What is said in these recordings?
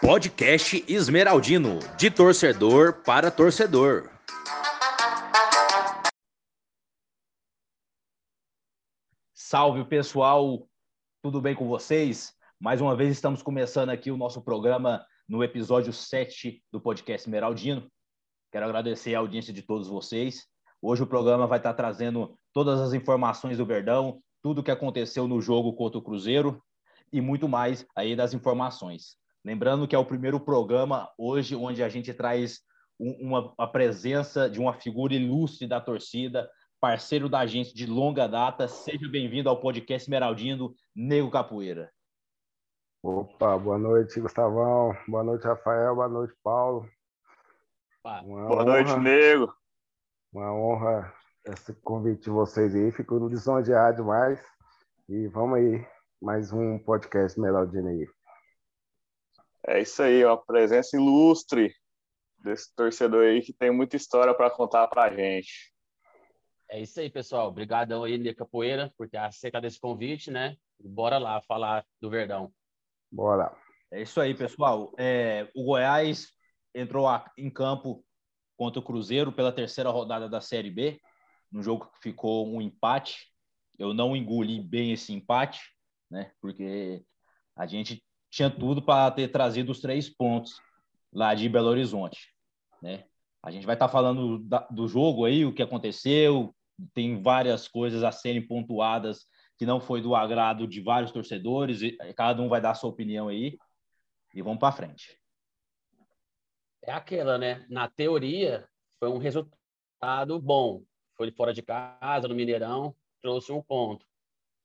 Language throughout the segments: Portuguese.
Podcast Esmeraldino, de torcedor para torcedor. Salve pessoal, tudo bem com vocês? Mais uma vez estamos começando aqui o nosso programa no episódio 7 do podcast Esmeraldino. Quero agradecer a audiência de todos vocês. Hoje o programa vai estar trazendo todas as informações do Verdão, tudo o que aconteceu no jogo contra o Cruzeiro e muito mais aí das informações. Lembrando que é o primeiro programa hoje onde a gente traz uma, a presença de uma figura ilustre da torcida, parceiro da gente de longa data. Seja bem-vindo ao podcast Esmeraldino, Nego Capoeira. Opa, boa noite, Gustavão. Boa noite, Rafael. Boa noite, Paulo. Uma boa honra, noite, Nego. Uma honra esse convite de vocês aí. Fico lisonjeado demais. E vamos aí, mais um podcast Esmeraldino aí. É isso aí, uma presença ilustre desse torcedor aí que tem muita história para contar para a gente. É isso aí, pessoal. Obrigadão aí, Nia Capoeira, por ter aceitado esse convite, né? Bora lá falar do Verdão. Bora. É isso aí, pessoal. É, o Goiás entrou em campo contra o Cruzeiro pela terceira rodada da Série B, no jogo que ficou um empate. Eu não engoli bem esse empate, né? Porque a gente tinha tudo para ter trazido os três pontos lá de Belo Horizonte, né? A gente vai estar tá falando da, do jogo aí, o que aconteceu, tem várias coisas a serem pontuadas que não foi do agrado de vários torcedores, e cada um vai dar a sua opinião aí e vamos para frente. É aquela, né? Na teoria, foi um resultado bom. Foi fora de casa, no Mineirão, trouxe um ponto.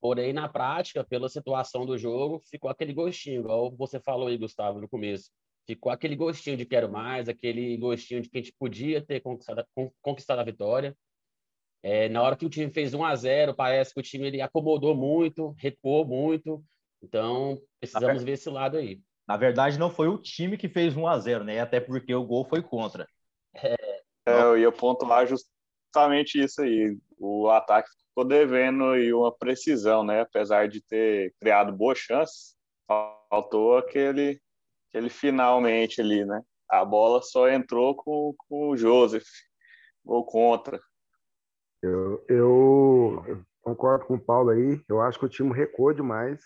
Porém, na prática, pela situação do jogo, ficou aquele gostinho, igual você falou aí, Gustavo, no começo. Ficou aquele gostinho de quero mais, aquele gostinho de que a gente podia ter conquistado, conquistado a vitória. É, na hora que o time fez 1 a 0 parece que o time ele acomodou muito, recuou muito. Então, precisamos ver esse lado aí. Na verdade, não foi o time que fez 1 a 0 né? Até porque o gol foi contra. É, é eu ia pontuar justamente isso aí. O ataque ficou devendo e uma precisão, né? Apesar de ter criado boas chances, faltou aquele, aquele finalmente ali, né? A bola só entrou com, com o Joseph, ou contra. Eu, eu, concordo com o Paulo aí. Eu acho que o time recuou demais.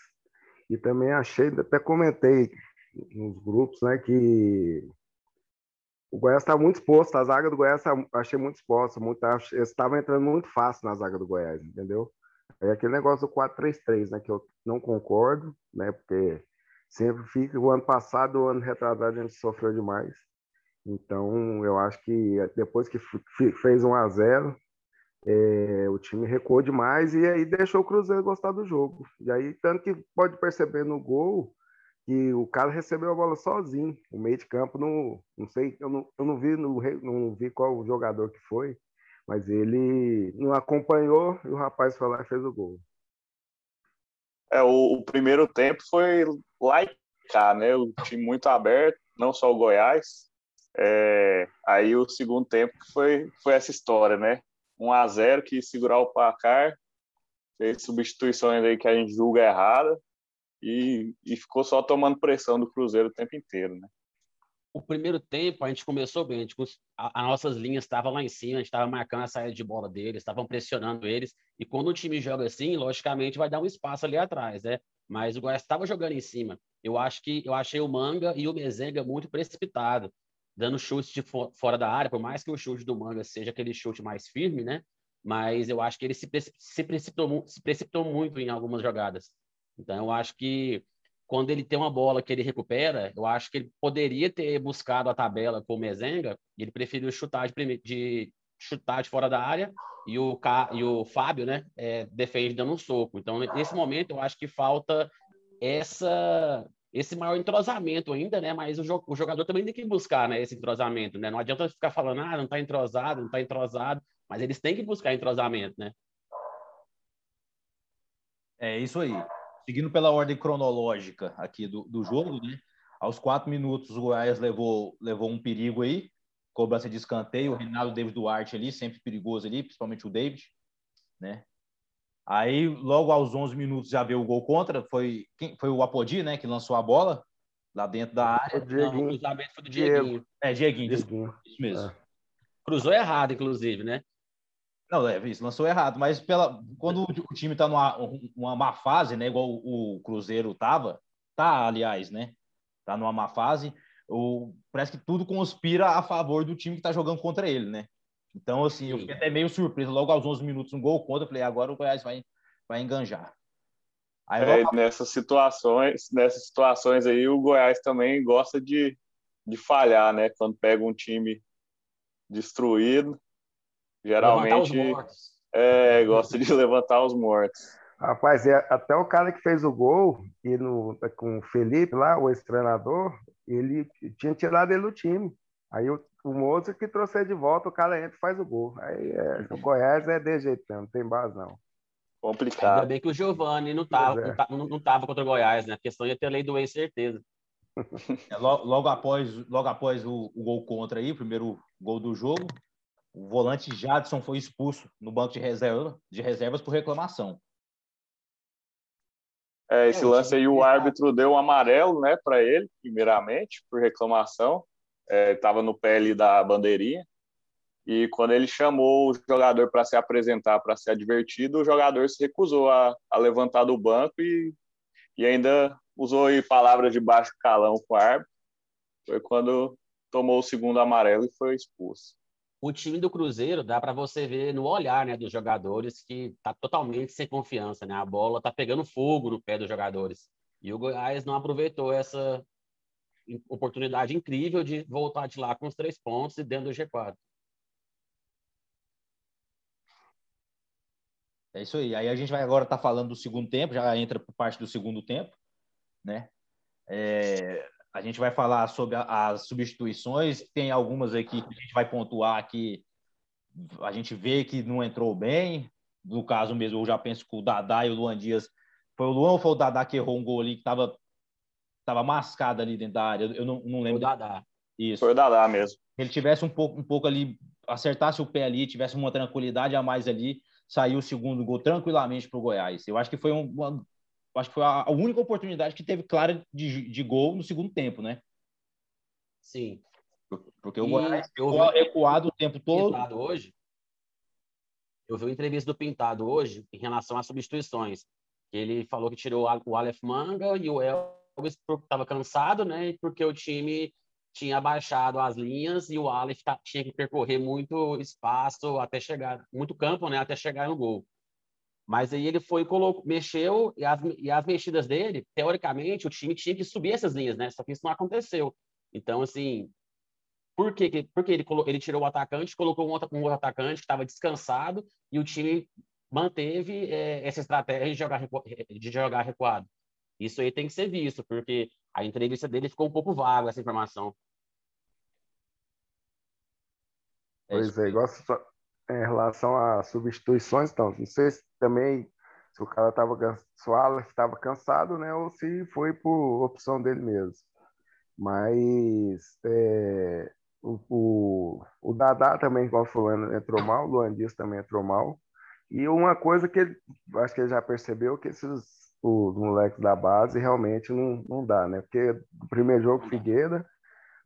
E também achei, até comentei nos grupos, né, que o Goiás está muito exposto, a zaga do Goiás tá, achei muito exposta, muito, estava entrando muito fácil na zaga do Goiás, entendeu? É aquele negócio do 4-3-3, né, que eu não concordo, né, porque sempre fica, o ano passado, o ano retrasado, a gente sofreu demais. Então, eu acho que depois que fez 1 a 0 é, o time recuou demais e aí deixou o Cruzeiro gostar do jogo. E aí, tanto que pode perceber no gol, que o cara recebeu a bola sozinho. O meio de campo, não, não sei, eu não, eu não vi no, não vi qual jogador que foi, mas ele não acompanhou e o rapaz foi lá e fez o gol. É, o, o primeiro tempo foi lá e cá, né? O time muito aberto, não só o Goiás. É, aí o segundo tempo foi, foi essa história, né? 1 a 0 que segurar o placar, fez substituições aí que a gente julga errada, e, e ficou só tomando pressão do Cruzeiro o tempo inteiro, né? O primeiro tempo a gente começou bem, a gente, a, as nossas linhas estavam lá em cima, a gente estava marcando a saída de bola deles, estavam pressionando eles, e quando o time joga assim, logicamente vai dar um espaço ali atrás, né? Mas o Goiás estava jogando em cima. Eu acho que eu achei o Manga e o Mezenga muito precipitado, dando chutes de fora da área, por mais que o chute do Manga seja aquele chute mais firme, né? Mas eu acho que ele se, se, precipitou, se precipitou muito em algumas jogadas. Então, eu acho que quando ele tem uma bola que ele recupera, eu acho que ele poderia ter buscado a tabela com o Mezenga, e ele preferiu chutar de, de chutar de fora da área e o, e o Fábio, né, é, defende dando um soco. Então, nesse momento, eu acho que falta essa esse maior entrosamento ainda, né? Mas o, o, jogador também tem que buscar, né? Esse entrosamento, né? Não adianta ficar falando, ah, não está entrosado, não está entrosado, mas eles têm que buscar entrosamento, né? É isso aí seguindo pela ordem cronológica aqui do, do jogo, né? Aos quatro minutos, o Goiás levou, levou um perigo aí, cobrança de escanteio, o Reinaldo David Duarte ali, sempre perigoso ali, principalmente o David, né? Aí, logo aos 11 minutos, já veio o gol contra. Foi, quem, foi o Apodi, né, que lançou a bola lá dentro da área. O Não, o cruzamento foi do Dieguinho. É, Dieguinho, Dieguinho. isso mesmo. É. Cruzou errado, inclusive, né? Não, é isso, lançou errado. Mas pela, quando o time está numa uma má fase, né, igual o Cruzeiro tava, tá, aliás, né? Tá numa má fase, o, parece que tudo conspira a favor do time que está jogando contra ele, né? Então, assim, Sim. eu fiquei até meio surpreso. Logo aos 11 minutos, um gol contra, eu falei, agora o Goiás vai, vai enganjar. Aí, é, nessas situações, nessas situações aí, o Goiás também gosta de, de falhar, né? Quando pega um time destruído, geralmente é, gosta de levantar os mortos. Rapaz, é, até o cara que fez o gol e no, com o Felipe lá, o ex-treinador, ele tinha tirado ele do time. Aí o, o Moço que trouxe ele de volta, o cara entra e faz o gol. Aí é, o Goiás é de jeito mesmo, não tem base não. Complicado. Ainda bem que o Giovani não estava é. não, não tava contra o Goiás, né? A questão ia ter lei do ex, certeza. É, logo, logo, após, logo após o, o, gol contra aí, o primeiro gol do jogo, o volante Jadson foi expulso no banco de, reserva, de reservas por reclamação. É, esse é, lance aí, o árbitro deu um amarelo, né, para ele, primeiramente, por reclamação estava é, no pé ali da bandeirinha. E quando ele chamou o jogador para se apresentar, para ser advertido, o jogador se recusou a, a levantar do banco e, e ainda usou aí palavras de baixo calão com o árbitro. Foi quando tomou o segundo amarelo e foi expulso. O time do Cruzeiro dá para você ver no olhar né, dos jogadores que tá totalmente sem confiança. Né? A bola tá pegando fogo no pé dos jogadores. E o Goiás não aproveitou essa, oportunidade incrível de voltar de lá com os três pontos e dentro do G4. É isso aí. Aí a gente vai agora estar tá falando do segundo tempo, já entra por parte do segundo tempo, né? É, a gente vai falar sobre as substituições, tem algumas aqui que a gente vai pontuar que a gente vê que não entrou bem. No caso mesmo, eu já penso que o Dadá e o Luan Dias. Foi o Luan ou foi o Dadá que errou um gol ali que estava estava mascado ali dentro da área. Eu não, não lembro. Foi o Dadá. Isso. Foi o Dadá mesmo. Se ele tivesse um pouco, um pouco ali, acertasse o pé ali, tivesse uma tranquilidade a mais ali, saiu o segundo gol tranquilamente para o Goiás. Eu acho que foi um, uma, acho que foi a, única oportunidade que teve clara de, de gol no segundo tempo, né? Sim. Porque o Goiás ficou recuado o tempo todo. Hoje, eu vi uma entrevista do Pintado hoje em relação às substituições. Ele falou que tirou o Aleph Manga e o El porque estava cansado, né? Porque o time tinha baixado as linhas e o Aleph tinha que percorrer muito espaço até chegar, muito campo, né? Até chegar no gol. Mas aí ele foi colocou, mexeu e as, e as mexidas dele, teoricamente, o time tinha que subir essas linhas, né? Só que isso não aconteceu. Então, assim, por que, porque ele, colocou, ele tirou o atacante, colocou um outro, um outro atacante que estava descansado e o time manteve é, essa estratégia de jogar, de jogar recuado. Isso aí tem que ser visto, porque a entrevista dele ficou um pouco vaga, essa informação. É pois é, igual em relação a substituições, então, não sei se também se o cara estava se o Aleph estava cansado, né, ou se foi por opção dele mesmo. Mas é, o, o, o Dadá também, igual falando, entrou mal, o Luan Dias também entrou mal. E uma coisa que ele, acho que ele já percebeu que esses os moleques da base realmente não, não dá, né? Porque o primeiro jogo Figueira,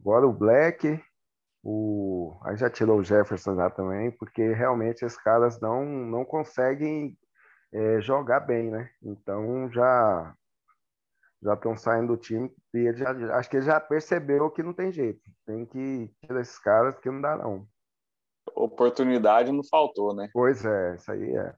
agora o Black, o aí já tirou o Jefferson já também, porque realmente esses caras não não conseguem é, jogar bem, né? Então já já estão saindo do time e ele já, acho que ele já percebeu que não tem jeito, tem que tirar esses caras que não dá não. Oportunidade não faltou, né? Pois é, isso aí é.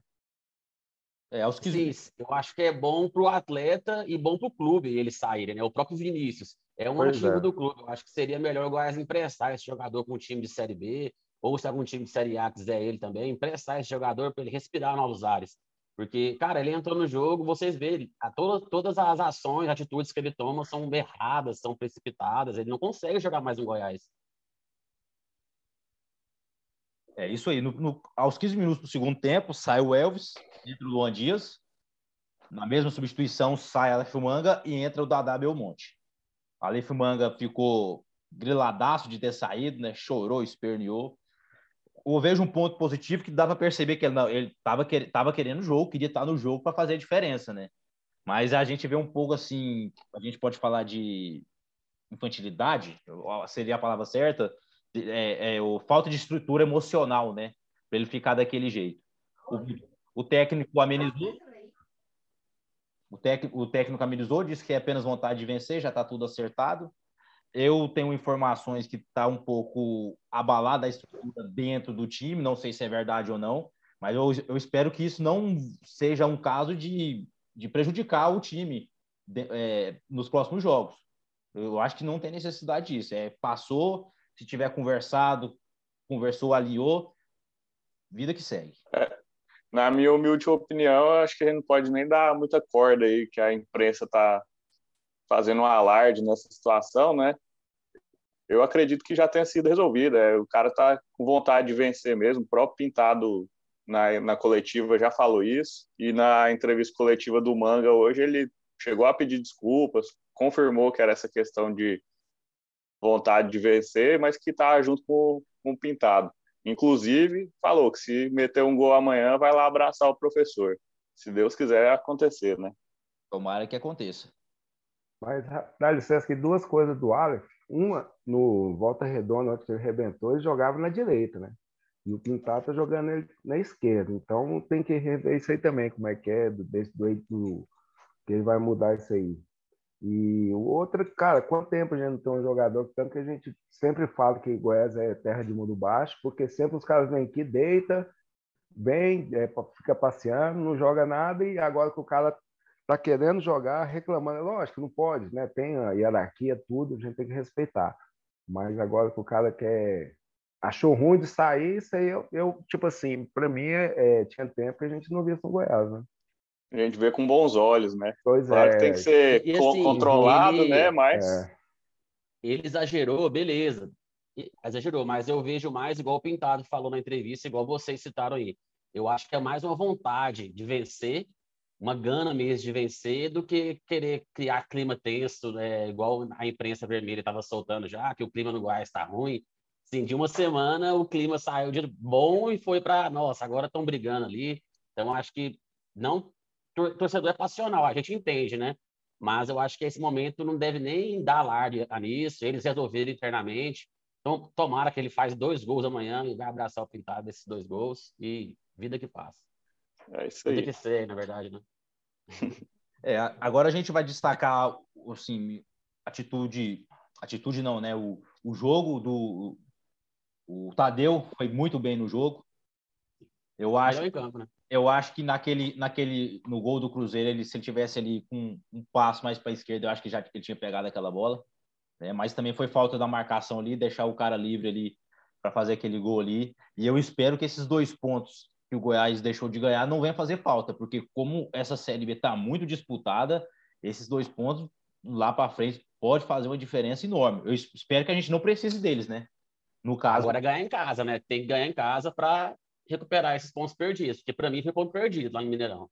É, aos que... Sim, eu acho que é bom para o atleta e bom para o clube eles saírem, né? O próprio Vinícius é um pois ativo é. do clube. Eu acho que seria melhor o Goiás emprestar esse jogador com um time de Série B, ou se algum time de Série A quiser ele também, emprestar esse jogador para ele respirar novos ares. Porque, cara, ele entrou no jogo, vocês verem, a todas, as ações, atitudes que ele toma são erradas, são precipitadas, ele não consegue jogar mais no Goiás. É isso aí. No, no, aos 15 minutos do segundo tempo, sai o Elvis, entra o Luan Dias. Na mesma substituição, sai Aleph Manga e entra o Dadá Belmonte. Aleph Manga ficou griladaço de ter saído, né? Chorou, esperneou. Eu vejo um ponto positivo que dá para perceber que ele estava tava querendo o jogo, queria estar no jogo para fazer a diferença, né? Mas a gente vê um pouco assim, a gente pode falar de infantilidade, seria a palavra certa, é, é o falta de estrutura emocional, né? Para ele ficar daquele jeito. O, o técnico amenizou, o, tec, o técnico amenizou, disse que é apenas vontade de vencer, já está tudo acertado. Eu tenho informações que está um pouco abalada a estrutura dentro do time, não sei se é verdade ou não, mas eu, eu espero que isso não seja um caso de, de prejudicar o time de, é, nos próximos jogos. Eu acho que não tem necessidade disso. É, passou, se tiver conversado, conversou, aliou, vida que segue. É, na minha humilde opinião, acho que a gente não pode nem dar muita corda aí que a imprensa está fazendo um alarde nessa situação, né? Eu acredito que já tenha sido resolvido. É, o cara tá com vontade de vencer mesmo. O próprio Pintado na, na coletiva já falou isso. E na entrevista coletiva do Manga hoje ele chegou a pedir desculpas, confirmou que era essa questão de vontade de vencer, mas que tá junto com, com o Pintado. Inclusive, falou que se meter um gol amanhã, vai lá abraçar o professor. Se Deus quiser acontecer, né? Tomara que aconteça. Mas dá licença que duas coisas do Alex. Uma, no Volta Redonda, onde ele arrebentou, ele jogava na direita, né? E o Pintado tá jogando ele na esquerda. Então tem que rever isso aí também, como é que é, desse do, do que ele vai mudar isso aí. E o outro, cara, quanto tempo a gente não tem um jogador, tanto que a gente sempre fala que Goiás é terra de mundo baixo, porque sempre os caras vêm aqui, deita, vem, é, fica passeando, não joga nada, e agora que o cara está querendo jogar, reclamando. É lógico, não pode, né? Tem a hierarquia, tudo, a gente tem que respeitar. Mas agora que o cara quer. Achou ruim de sair, isso aí eu, eu tipo assim, para mim é, tinha tempo que a gente não via isso no Goiás, né? A gente vê com bons olhos, né? Pois claro é. que tem que ser e, assim, controlado, ele, né? Mas. É. Ele exagerou, beleza. Exagerou, mas eu vejo mais, igual o Pintado falou na entrevista, igual vocês citaram aí. Eu acho que é mais uma vontade de vencer uma gana mesmo de vencer do que querer criar clima tenso, né? igual a imprensa vermelha estava soltando já, que o clima no Goiás está ruim. Assim, de uma semana o clima saiu de bom e foi para, nossa, agora estão brigando ali. Então, acho que não. Torcedor é passional, a gente entende, né? Mas eu acho que esse momento não deve nem dar alarde nisso, eles resolverem internamente. Então, tomara que ele faz dois gols amanhã e vai abraçar o pintado desses dois gols e vida que passa. É isso aí. Vida que ser, na verdade, né? É, agora a gente vai destacar, assim, atitude, atitude não, né? O, o jogo do o Tadeu foi muito bem no jogo. Eu acho, campo, né? eu acho que naquele, naquele, no gol do Cruzeiro, ele se ele tivesse ali com um passo mais para a esquerda, eu acho que já ele tinha pegado aquela bola. Né? Mas também foi falta da marcação ali, deixar o cara livre ali para fazer aquele gol ali. E eu espero que esses dois pontos que o Goiás deixou de ganhar não venha fazer falta, porque como essa Série B está muito disputada, esses dois pontos lá para frente pode fazer uma diferença enorme. Eu espero que a gente não precise deles, né? No caso. Agora é ganhar em casa, né? Tem que ganhar em casa para recuperar esses pontos perdidos, porque para mim foi ponto perdido lá no Mineirão.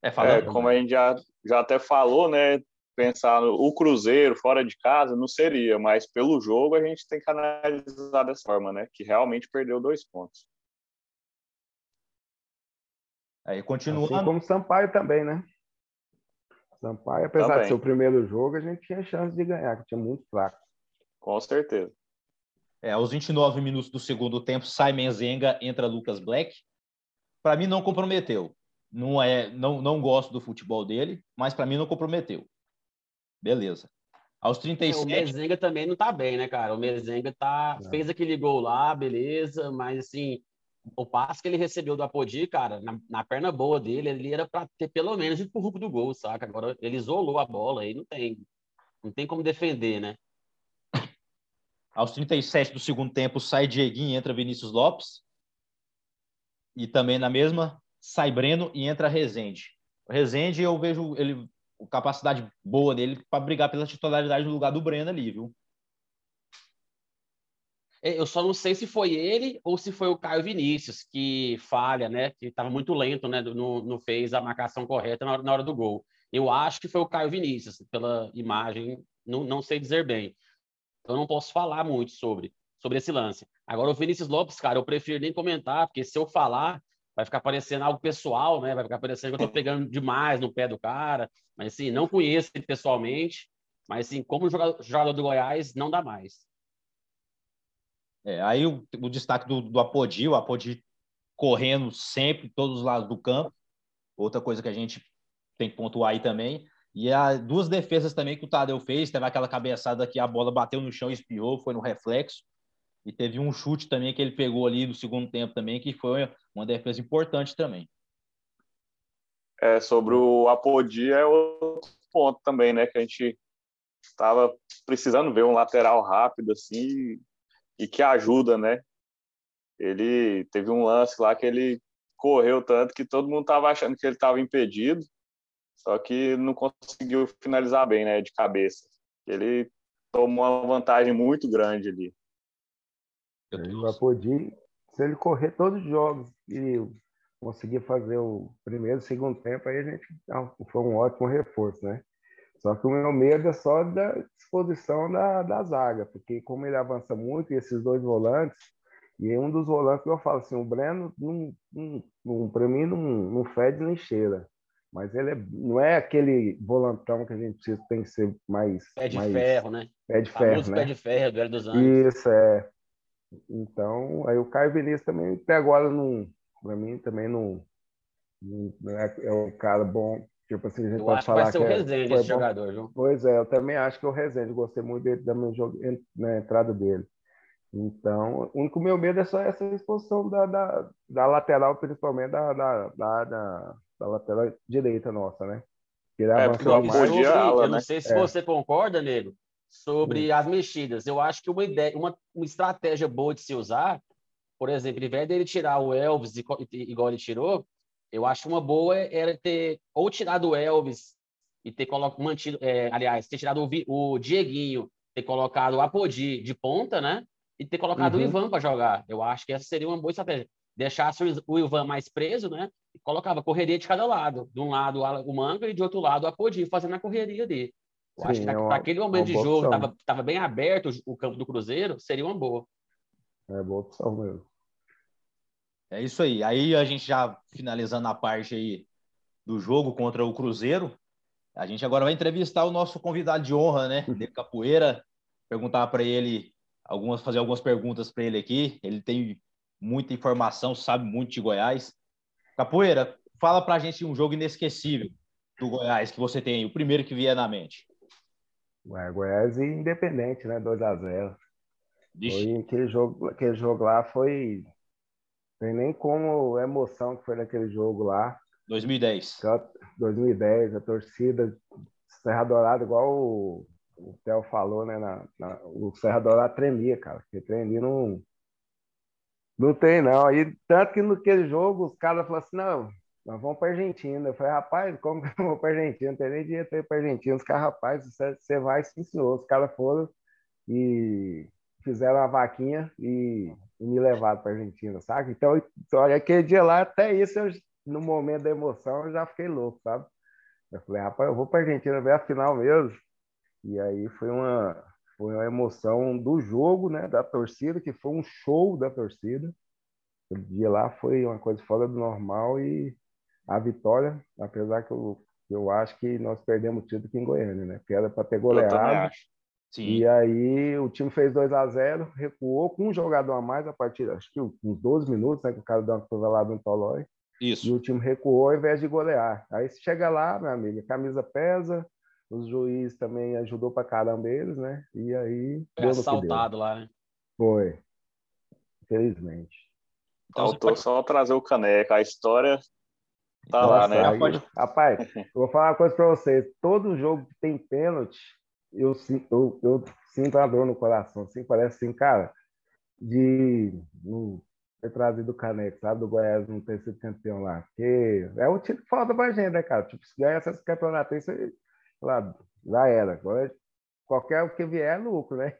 É, falando, é, como a gente já, já até falou, né? Pensar no o Cruzeiro fora de casa não seria, mas pelo jogo a gente tem que analisar dessa forma, né? Que realmente perdeu dois pontos. Aí continuando. Assim como Sampaio também, né? Sampaio, apesar também. de ser o primeiro jogo, a gente tinha chance de ganhar, que tinha muito fraco. Com certeza. É, aos 29 minutos do segundo tempo, sai Menzenga, entra Lucas Black. Para mim não comprometeu. Não é, não, não gosto do futebol dele, mas para mim não comprometeu. Beleza. Aos 37. É, o Mezenga também não tá bem, né, cara? O Mezenga tá, fez aquele gol lá, beleza, mas assim, o passe que ele recebeu do Apodi, cara, na, na perna boa dele, ele era para ter pelo menos ido pro rumo do gol, saca? Agora ele isolou a bola aí, não tem, não tem como defender, né? Aos 37 do segundo tempo, sai Dieguinho e entra Vinícius Lopes. E também na mesma, sai Breno e entra Rezende. O Rezende, eu vejo ele, a capacidade boa dele para brigar pela titularidade no lugar do Breno ali, viu? É, eu só não sei se foi ele ou se foi o Caio Vinícius que falha, né? Que estava muito lento, né? Não, não fez a marcação correta na hora, na hora, do gol. Eu acho que foi o Caio Vinícius, pela imagem, não, não sei dizer bem. Então não posso falar muito sobre, sobre esse lance. Agora, o Vinícius Lopes, cara, eu prefiro nem comentar, porque se eu falar, vai ficar parecendo algo pessoal, né? Vai ficar parecendo que eu tô pegando demais no pé do cara. Mas, assim, não conheço ele pessoalmente, mas, assim, como jogador do Goiás, não dá mais. É, aí o, o, destaque do, do Apodi, o Apodi correndo sempre, todos os lados do campo. Outra coisa que a gente tem que pontuar aí também. E as duas defesas também que o Tadeu fez, teve aquela cabeçada que a bola bateu no chão e espiou, foi no reflexo. E teve um chute também que ele pegou ali no segundo tempo também, que foi uma defesa importante também. É, sobre o Apodi é outro ponto também, né? Que a gente estava precisando ver um lateral rápido assim e que ajuda, né? Ele teve um lance lá que ele correu tanto que todo mundo estava achando que ele estava impedido, só que não conseguiu finalizar bem, né? De cabeça. Ele tomou uma vantagem muito grande ali. Ele vai poder, se ele correr todos os jogos e conseguir fazer o primeiro e segundo tempo, aí a gente ah, foi um ótimo reforço, né? Só que o meu medo é só da disposição da, da zaga, porque como ele avança muito, e esses dois volantes, e um dos volantes que eu falo assim, o Breno, não, não, para mim, não, não fede nem cheira. Mas ele é, não é aquele volantão que a gente precisa, tem que ser mais. Pé de mais, ferro, né? Pé de ferro. Né? Pé de ferro, do dos anos. Isso, é. Então, aí o Caio Vinícius também, até agora, não, para mim, também não, não é, é um cara bom. Tipo assim, a gente eu pode acho falar que vai ser o é, Rezende esse bom. jogador, viu? Pois é, eu também acho que é o Rezende. Gostei muito dele, da minha jogo, na entrada dele. Então, o único meu medo é só essa exposição da, da, da lateral, principalmente da, da, da, da, da lateral direita nossa, né? Que é, avançou mais. Sobre, eu não sei se é. você concorda, Nego, sobre hum. as mexidas. Eu acho que uma ideia, uma, uma estratégia boa de se usar, por exemplo, ao invés dele tirar o Elvis igual ele tirou, eu acho uma boa era ter ou tirado o Elvis e ter colocado, mantido, é, aliás, ter tirado o, o Dieguinho, ter colocado o Apodi de ponta, né? E ter colocado uhum. o Ivan para jogar. Eu acho que essa seria uma boa estratégia. Deixasse o Ivan mais preso, né? E colocava correria de cada lado. De um lado o Manga e de outro lado o Apodi, fazendo a correria dele. Eu Sim, acho que é para aquele momento de jogo, estava tava bem aberto o campo do Cruzeiro, seria uma boa. É boa opção mesmo. É isso aí. Aí a gente já finalizando a parte aí do jogo contra o Cruzeiro, a gente agora vai entrevistar o nosso convidado de honra, né? De capoeira, perguntar para ele algumas, fazer algumas perguntas para ele aqui. Ele tem muita informação, sabe muito de Goiás. Capoeira, fala para a gente um jogo inesquecível do Goiás que você tem, o primeiro que vier na mente. Ué, Goiás e Independente, né? 2 a 0 Foi aquele jogo, aquele jogo lá foi tem nem como a emoção que foi naquele jogo lá. 2010. 2010, a torcida Serra Dourada, igual o, o Theo falou, né? Na, na, o Serra Dourada tremia, cara. Porque tremia não. Não tem, não. Aí, tanto que naquele jogo os caras falaram assim: não, nós vamos para Argentina. Eu falei, rapaz, como que eu vou para Argentina? Não tem nem dinheiro para ir para Argentina. Os caras, rapaz, você, você vai sim, senhor. Os caras foram e fizeram a vaquinha e e me levaram para a Argentina, sabe? Então, olha, aquele dia lá, até isso, eu, no momento da emoção, eu já fiquei louco, sabe? Eu falei, rapaz, eu vou para a Argentina ver a final mesmo. E aí foi uma, foi uma emoção do jogo, né? Da torcida, que foi um show da torcida. O dia lá foi uma coisa fora do normal e a vitória, apesar que eu, eu acho que nós perdemos tudo aqui em Goiânia, né? Que era para ter goleado. Sim. E aí o time fez 2 a 0 recuou com um jogador a mais a partir, acho que uns 12 minutos, né, que o cara deu uma cotovelada no Tolói. Isso. E o time recuou ao invés de golear. Aí você chega lá, meu amigo, a camisa pesa, os juízes também ajudou pra caramba eles, né? E aí. Foi assaltado lá, né? Foi. Infelizmente. Então, Faltou pode... só trazer o caneca. A história tá Nossa, lá, né? Aí, rapaz, eu vou falar uma coisa pra vocês. Todo jogo que tem pênalti, eu, eu, eu sinto a dor no coração, assim, parece assim, cara, de não ter trazido o caneco, sabe, do Goiás não ter sido campeão lá. Porque é o título que falta pra gente, né, cara? Tipo, se ganhar esses campeonatos, isso lá, já era. Agora, qualquer o que vier é lucro, né?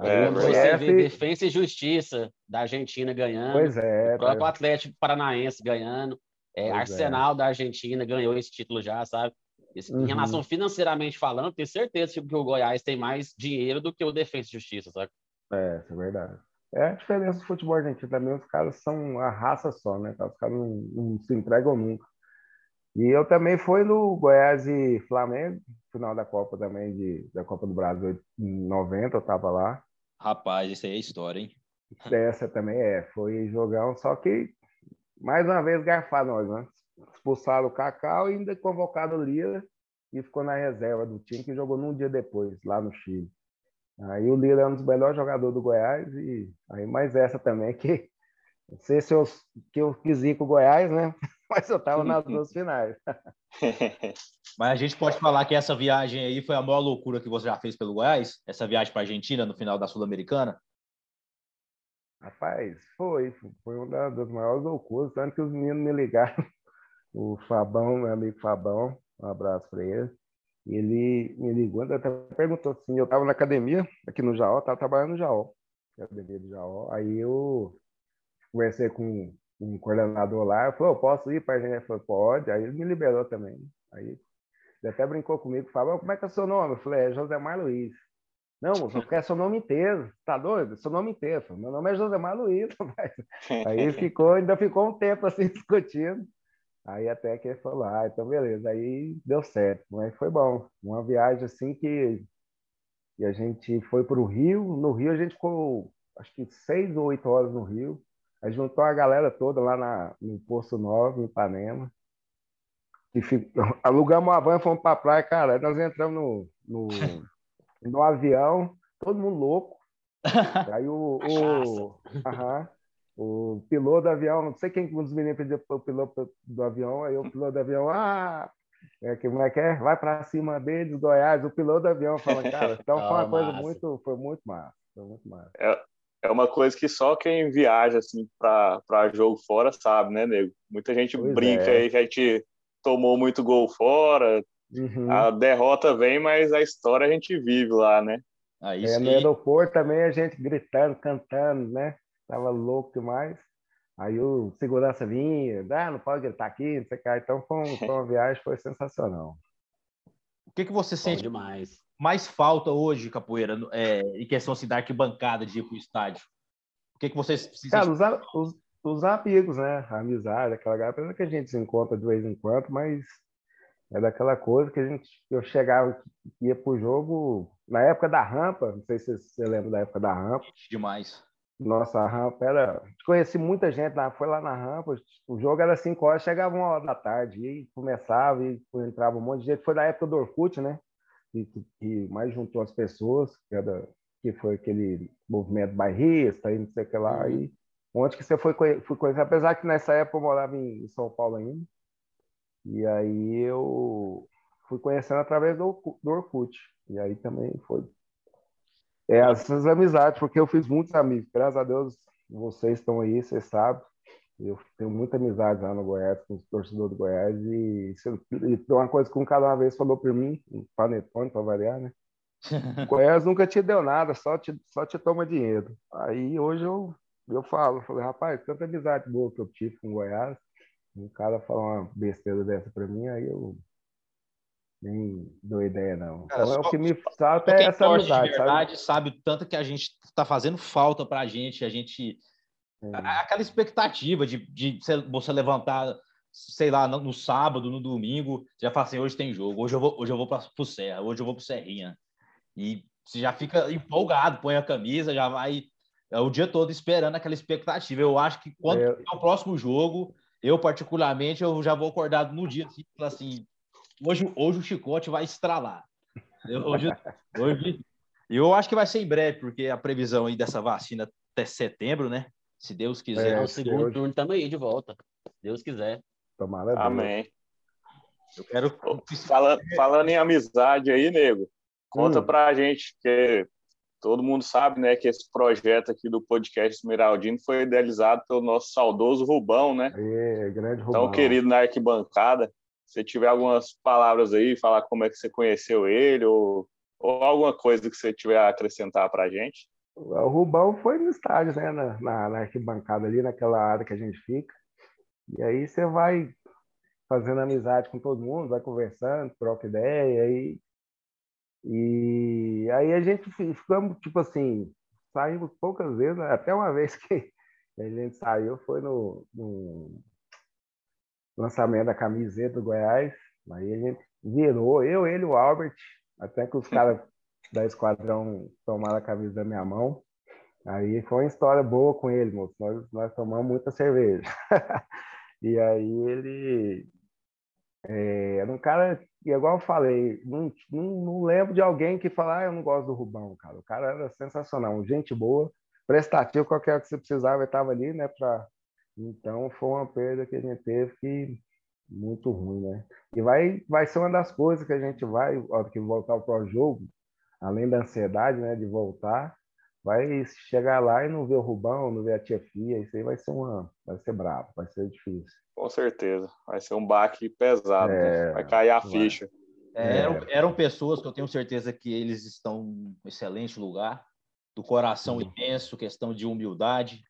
É, você vê Defesa e Justiça da Argentina ganhando, pois é, o próprio Atlético Paranaense ganhando, é, Arsenal é. da Argentina ganhou esse título já, sabe? Uhum. Em relação financeiramente falando, tenho certeza que o Goiás tem mais dinheiro do que o Defesa e Justiça, sabe? É, isso é verdade. É a diferença do futebol argentino também, os caras são a raça só, né? Os caras não, não se entregam nunca. E eu também fui no Goiás e Flamengo, final da Copa também, de, da Copa do Brasil em 90, eu tava lá. Rapaz, isso aí é história, hein? Essa também é, foi jogão, só que mais uma vez garfar nós, né? Expulsaram o Cacau e ainda convocado o Lira e ficou na reserva do time que jogou num dia depois, lá no Chile. Aí o Lira é um dos melhores jogadores do Goiás e aí mais essa também que não sei se eu, que eu quis ir com o Goiás, né? Mas eu estava nas duas finais. Mas a gente pode falar que essa viagem aí foi a maior loucura que você já fez pelo Goiás? Essa viagem para a Argentina no final da Sul-Americana? Rapaz, foi. Foi uma das maiores loucuras. Tanto que os meninos me ligaram. O Fabão, meu amigo Fabão, um abraço para ele. Ele me ligou, até perguntou assim: eu estava na academia, aqui no Jaó, estava trabalhando no Jaó, academia do Jaó. Aí eu conversei com um coordenador lá, eu falei, eu posso ir para a? Ele falou, pode. Aí ele me liberou também. Aí ele até brincou comigo, falou, como é que é o seu nome? Eu falei, é Josemar Luiz. Não, moço, eu quero seu nome inteiro. Tá doido? Seu nome inteiro. Meu nome é Josemar Luiz. Aí ficou, ainda ficou um tempo assim discutindo. Aí até que ele falou, ah, então beleza. Aí deu certo. Mas foi bom. Uma viagem assim que, que a gente foi para o Rio. No Rio a gente ficou, acho que seis ou oito horas no Rio. Aí juntou a galera toda lá na, no Poço Novo, em Ipanema. E fico, alugamos uma van e fomos para a praia, cara. Nós entramos no, no, no avião, todo mundo louco. Aí o, o, aham, o piloto do avião, não sei quem dos meninos pediu para o piloto do avião, aí o piloto do avião, ah, é que moleque é, vai para cima deles, Goiás, o piloto do avião falando, cara, então foi uma coisa muito, foi muito massa, foi muito massa. É, é uma coisa que só quem viaja assim para jogo fora sabe, né, nego? Muita gente pois brinca é. aí que a gente tomou muito gol fora. Uhum. A derrota vem, mas a história a gente vive lá, né? Ah, é, no aeroporto também a gente gritando, cantando, né? Tava louco demais. Aí o segurança vinha, ah, não pode gritar aqui, não sei o que. Então foi, um, foi uma viagem, foi sensacional. O que, que você Bom sente demais mais falta hoje, Capoeira, é, em questão assim, da arquibancada de ir para o estádio? O que, que vocês Cara, os, os, os, amigos, né? A amizade, aquela galera que a gente se encontra de vez em quando, mas é daquela coisa que a gente eu chegava ia pro jogo na época da rampa, não sei se você lembra da época da rampa. Demais. Nossa, a rampa era. Conheci muita gente lá, foi lá na rampa. O jogo era 5 horas, chegava uma hora da tarde, e começava, e entrava um monte de gente. Foi da época do Orkut, né? que, que mais juntou as pessoas, que, era, que foi aquele movimento bairrista e não sei o que lá. Uhum. E onde que você foi, foi conhecer? Apesar que nessa época eu morava em São Paulo ainda. E aí eu fui conhecendo através do, do Orkut. E aí também foi. É, essas amizades, porque eu fiz muitos amigos. Graças a Deus, vocês estão aí, vocês sabem. Eu tenho muita amizade lá no Goiás, com os torcedores do Goiás, e, e uma coisa que um cada uma vez falou para mim, um panetone para variar, né? O Goiás nunca te deu nada, só te, só te toma dinheiro. Aí hoje eu, eu falo, eu falei, rapaz, tanta amizade boa que eu tive com o Goiás, um cara fala uma besteira dessa para mim, aí eu nem dou ideia, não. Cara, então, é o que me falta é essa amizade. De verdade, sabe? sabe tanto que a gente está fazendo falta para a gente, a gente Aquela expectativa de, de você levantar, sei lá, no, sábado, no domingo, já fala assim, hoje tem jogo, hoje eu vou, hoje eu vou para o Serra, hoje eu vou para o Serrinha. E você já fica empolgado, põe a camisa, já vai é, o dia todo esperando aquela expectativa. Eu acho que quando é o próximo jogo, eu particularmente, eu já vou acordado no dia assim, assim hoje, hoje o chicote vai estralar. Hoje, hoje, eu acho que vai ser em breve, porque a previsão aí dessa vacina até setembro, né? Se Deus quiser. É, o segundo Deus... turno estamos aí de volta. Se Deus quiser. Tomara Amém. Eu quero. Falando, falando em amizade aí, nego, conta hum. pra gente, que todo mundo sabe, né, que esse projeto aqui do podcast Esmeraldino foi idealizado pelo nosso saudoso Rubão, né? É, grande Rubão. Tão querido na arquibancada. Se tiver algumas palavras aí, falar como é que você conheceu ele, ou, ou alguma coisa que você tiver a acrescentar pra gente. O Rubão foi no estádio, né? Na, na, na, arquibancada ali, naquela área que a gente fica. E aí você vai fazendo amizade com todo mundo, vai conversando, troca ideia. E, e aí a gente ficamos, tipo assim, saímos poucas vezes, né? até uma vez que a gente saiu foi no, no lançamento da camiseta do Goiás. Aí a gente virou, eu, ele o Albert, até que os caras da esquadrão tomaram a camisa da minha mão. Aí foi uma história boa com ele, moço. Nós, nós tomamos muita cerveja. e aí ele é, era um cara, igual eu falei, não, não, não lembro de alguém que falar, ah, eu não gosto do Rubão, cara. O cara era sensacional, gente boa, prestativo, qualquer que você precisava, ele estava ali, né? Pra... Então foi uma perda que a gente teve que muito ruim, né? E vai, vai ser uma das coisas que a gente vai, hora que voltar para o jogo, além da ansiedade, né, de voltar, vai chegar lá e não ver o Rubão, não ver a tia Fia, isso aí vai ser uma, vai ser bravo, vai ser difícil. Com certeza, vai ser um baque pesado, né? é, vai cair a vai. ficha. É, eram, eram, pessoas que eu tenho certeza que eles estão em excelente lugar, do coração imenso, questão de humildade,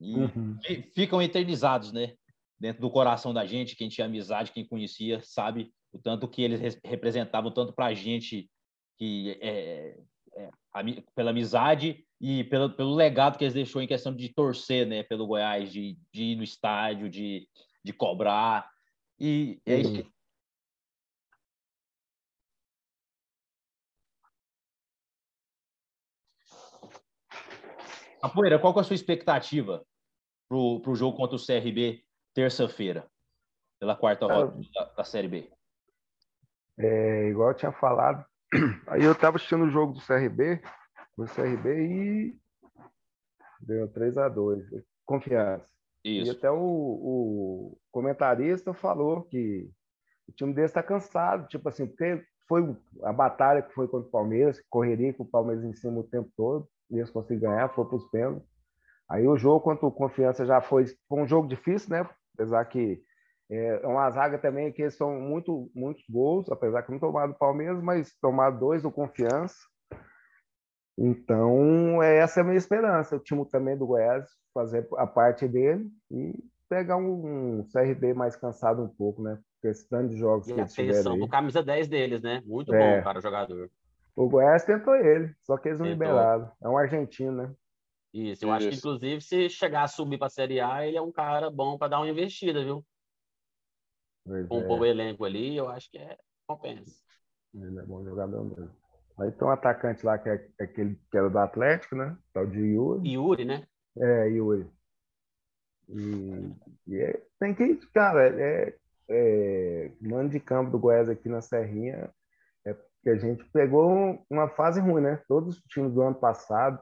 e uhum. ficam eternizados, né? Dentro do coração da gente, quem tinha amizade, quem conhecia, sabe o tanto que eles representavam, tanto para a gente que é, é, pela amizade e pelo, pelo legado que eles deixou em questão de torcer, né, pelo Goiás, de, de ir no estádio, de, de cobrar. E é isso que... Apoeira, qual é a sua expectativa para o jogo contra o CRB terça-feira, pela quarta rodada da, da Série B? É, igual eu tinha falado, Aí eu tava assistindo o jogo do CRB, do CRB e deu 3 a 2 Confiança. Isso. E até o, o comentarista falou que o time dele está cansado, tipo assim, porque foi a batalha que foi contra o Palmeiras, correria com o Palmeiras em cima o tempo todo, e eles conseguiram ganhar, foi para os pênaltis. Aí o jogo contra o Confiança já foi, foi um jogo difícil, né? Apesar que é, é uma zaga também que são muito, muitos gols, apesar que não tomaram do Palmeiras, mas tomaram dois do Confiança. Então, é, essa é a minha esperança. O time também do Goiás fazer a parte dele e pegar um, um CRB mais cansado um pouco, né? Porque esse tanto de jogos e que eles tiveram aí. camisa 10 deles, né? Muito é. bom, cara, o jogador. O Goiás tentou ele, só que eles não liberaram. É um argentino, né? Isso, eu Isso. acho que, inclusive, se chegar a subir para a Série A, ele é um cara bom para dar uma investida, viu? compor é. o elenco ali, eu acho que é compensa. Ele é bom jogador mesmo. Aí tem um atacante lá que é, é aquele que era do Atlético, né? Tal de Yuri. Yuri, né? É, Yuri. E, e é, tem que, cara, é, é, mano de campo do Goiás aqui na Serrinha é que a gente pegou uma fase ruim, né? Todos os times do ano passado,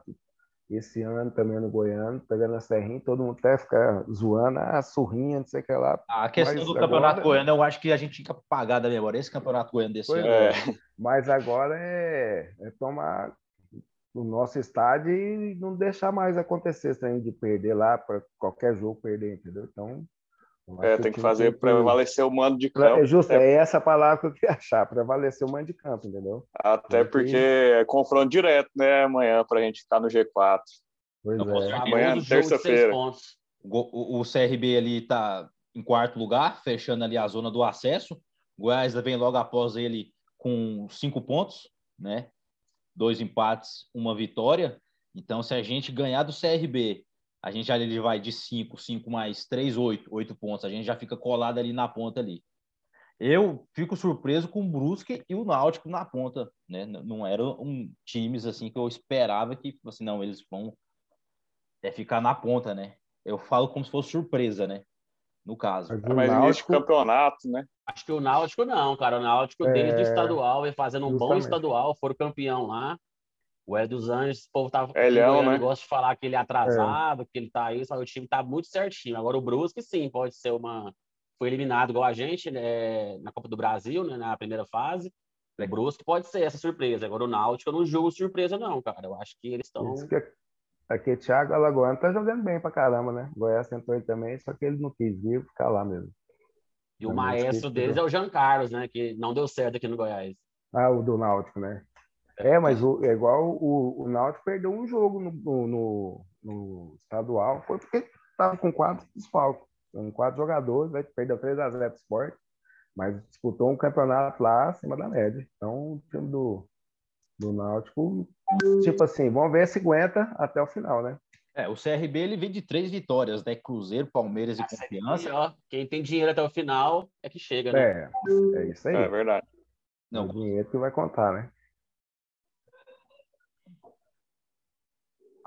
esse ano também no Goiano, pegando a serrinha, todo mundo até ficar zoando, a ah, surrinha, não sei o que lá. A questão mas do agora... campeonato goiano, eu acho que a gente tinha que pagar da memória esse campeonato goiano desse ano. É. Mas agora é, é tomar o nosso estádio e não deixar mais acontecer isso de perder lá para qualquer jogo perder, entendeu? Então. É, tem que fazer que... prevalecer o mando de campo. É justo, é. é essa palavra que eu queria achar, prevalecer o mando de campo, entendeu? Até porque é confronto direto, né, amanhã, para a gente estar no G4. Pois é. Amanhã, terça-feira. O, o CRB ali está em quarto lugar, fechando ali a zona do acesso. Goiás vem logo após ele com cinco pontos, né? Dois empates, uma vitória. Então, se a gente ganhar do CRB a gente já ele vai de 5, 5 mais 3, 8, 8 pontos. A gente já fica colado ali na ponta ali. Eu fico surpreso com o Brusque e o Náutico na ponta, né? Não eram um, times assim que eu esperava que, tipo assim, não, eles vão é, ficar na ponta, né? Eu falo como se fosse surpresa, né? No caso. Mas, Mas Náutico... campeonato, né? Acho que o Náutico não, cara. O Náutico é... desde o estadual vem fazendo um Justamente. bom estadual, foram campeão lá. O Ed dos Anjos, o povo tava é leão, né? gosta de falar que ele é atrasado, é. que ele tá aí, só que o time tá muito certinho. Agora o Brusque, sim, pode ser uma. Foi eliminado igual a gente né, na Copa do Brasil, né, na primeira fase. O Brusque pode ser essa surpresa. Agora o Náutico eu não julgo surpresa, não, cara. Eu acho que eles estão. Aqui, Thiago Alagoano tá jogando bem pra caramba, né? O Goiás tentou ele também, só que ele não quis vir ficar lá mesmo. E o maestro deles é o Jean Carlos, né? Que não deu certo aqui no Goiás. Ah, o do Náutico, né? É, mas o, é igual o, o Náutico perdeu um jogo no, no, no estadual, foi porque estava com quatro desfalques, com quatro jogadores, né, perdeu 3 a 0 do esporte, mas disputou um campeonato lá acima da média. Então, o time do, do Náutico, tipo assim, vamos ver se aguenta até o final, né? É, o CRB ele vem de três vitórias, né? Cruzeiro, Palmeiras e Essa aqui, Confiança. ó, quem tem dinheiro até o final é que chega, né? É, é isso aí. É verdade. Não, o dinheiro que vai contar, né?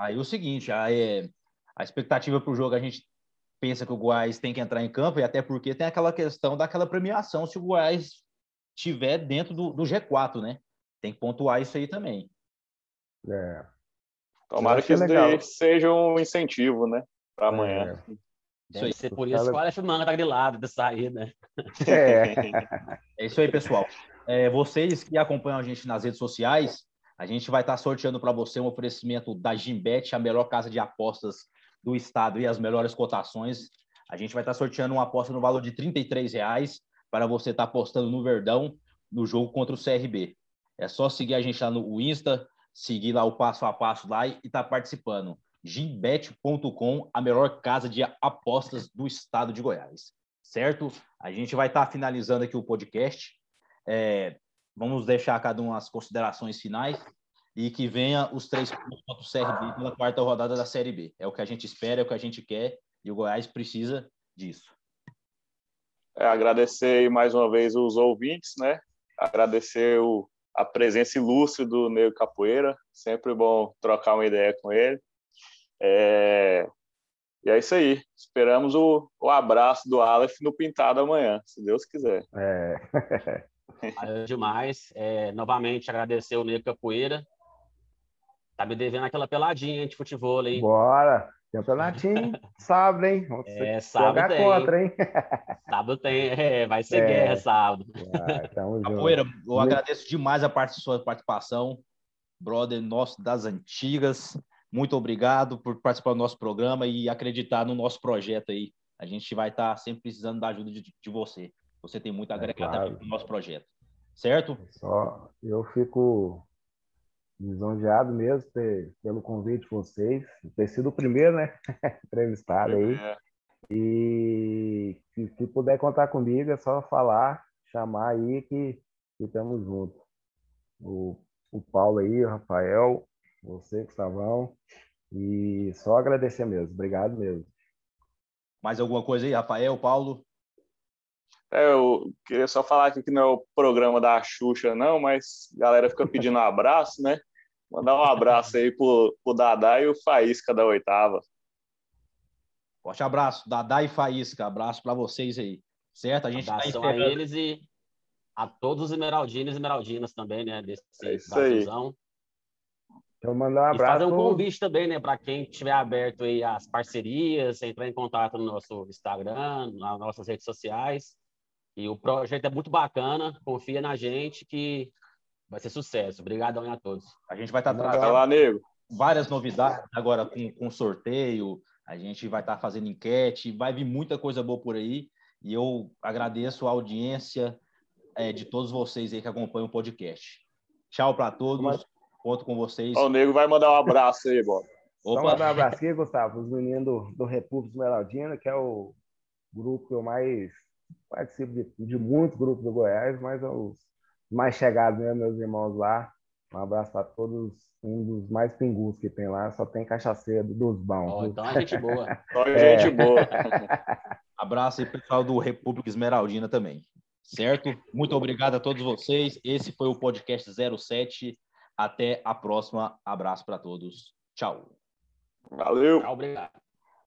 Aí o seguinte, a, é, a expectativa para o jogo, a gente pensa que o Goiás tem que entrar em campo, e até porque tem aquela questão daquela premiação se o Goiás estiver dentro do, do G4, né? Tem que pontuar isso aí também. É. Tomara que isso legal. daí seja um incentivo, né? Para amanhã. Isso Deve aí. ser por isso que o Aleph Manga tá grilado de sair, né? É. É isso aí, pessoal. É, vocês que acompanham a gente nas redes sociais, a gente vai estar sorteando para você um oferecimento da Gimbet, a melhor casa de apostas do estado e as melhores cotações. A gente vai estar sorteando uma aposta no valor de 33 reais para você estar apostando no Verdão no jogo contra o CRB. É só seguir a gente lá no Insta, seguir lá o passo a passo lá e estar participando. Gimbet.com, a melhor casa de apostas do estado de Goiás. Certo? A gente vai estar finalizando aqui o podcast. É, vamos deixar cada um as considerações finais e que venha os três pontos contra o CRB pela quarta rodada da Série B. É o que a gente espera, é o que a gente quer e o Goiás precisa disso. É, agradecer mais uma vez os ouvintes, né? Agradecer o, a presença ilustre do Nego Capoeira. Sempre bom trocar uma ideia com ele. É, E é isso aí. Esperamos o, o abraço do Aleph no Pintado amanhã, se Deus quiser. É. Valeu demais. É, novamente, agradecer o Nego Capoeira. Tá me devendo aquela peladinha de futebol, hein? Bora! Campeonatinho, sábado, hein? Vamos É, sábado jogar tem. contra, hein? Sábado tem, é, vai ser É. guerra sábado. Junto. Capoeira, eu agradeço demais a parte, sua participação, brother nosso das antigas. Muito obrigado por participar do nosso programa e acreditar no nosso projeto aí. A gente vai estar sempre precisando da ajuda de, de você. Você tem muito a É agregar claro. também no nosso projeto. Certo? Só eu fico lisonjeado mesmo ter- pelo convite de vocês, ter sido o primeiro, né? Entrevistado aí. É, E se, se puder contar comigo, é só falar, chamar aí que estamos juntos. O, o Paulo aí, o Rafael, você, Gustavão. E só agradecer mesmo. Obrigado mesmo. Mais alguma coisa aí, Rafael, Paulo? É, eu queria só falar aqui que não é o programa da Xuxa, não, mas a galera fica pedindo um abraço, né? Mandar um abraço aí pro, pro Dadá e o Faísca da oitava. Forte abraço, Dadá e Faísca. Abraço para vocês aí. Certo? A gente está Abração a eles e a todos os esmeraldinos e esmeraldinas também, né? Desse É isso aí. Então, mandar um E fazer abraço. um convite também, né, para quem tiver aberto aí as parcerias, entrar em contato no nosso Instagram, nas nossas redes sociais. E o projeto é muito bacana, confia na gente que vai ser sucesso. Obrigadão aí a todos. A gente vai estar Vai trazendo lá, nego. várias novidades agora com, com sorteio. A gente vai estar fazendo enquete, vai vir muita coisa boa por aí. E eu agradeço a audiência é, de todos vocês aí que acompanham o podcast. Tchau para todos. Mas- Conto com vocês. O nego vai mandar um abraço aí, Bob. Só Opa, mandar um abraço aqui, Gustavo, os meninos do, do República Esmeraldina, que é o grupo que eu mais participo de, de muitos grupos do Goiás, mas é os mais chegados mesmo, meus irmãos lá. Um abraço para todos, um dos mais pingus que tem lá, só tem cachaceiro dos bons. Viu? então a gente boa. Só É. gente boa. abraço aí pessoal do República Esmeraldina também. Certo? Muito obrigado a todos vocês. Esse foi o podcast 07. Até a próxima. Abraço para todos. Tchau. Valeu. Tchau, obrigado.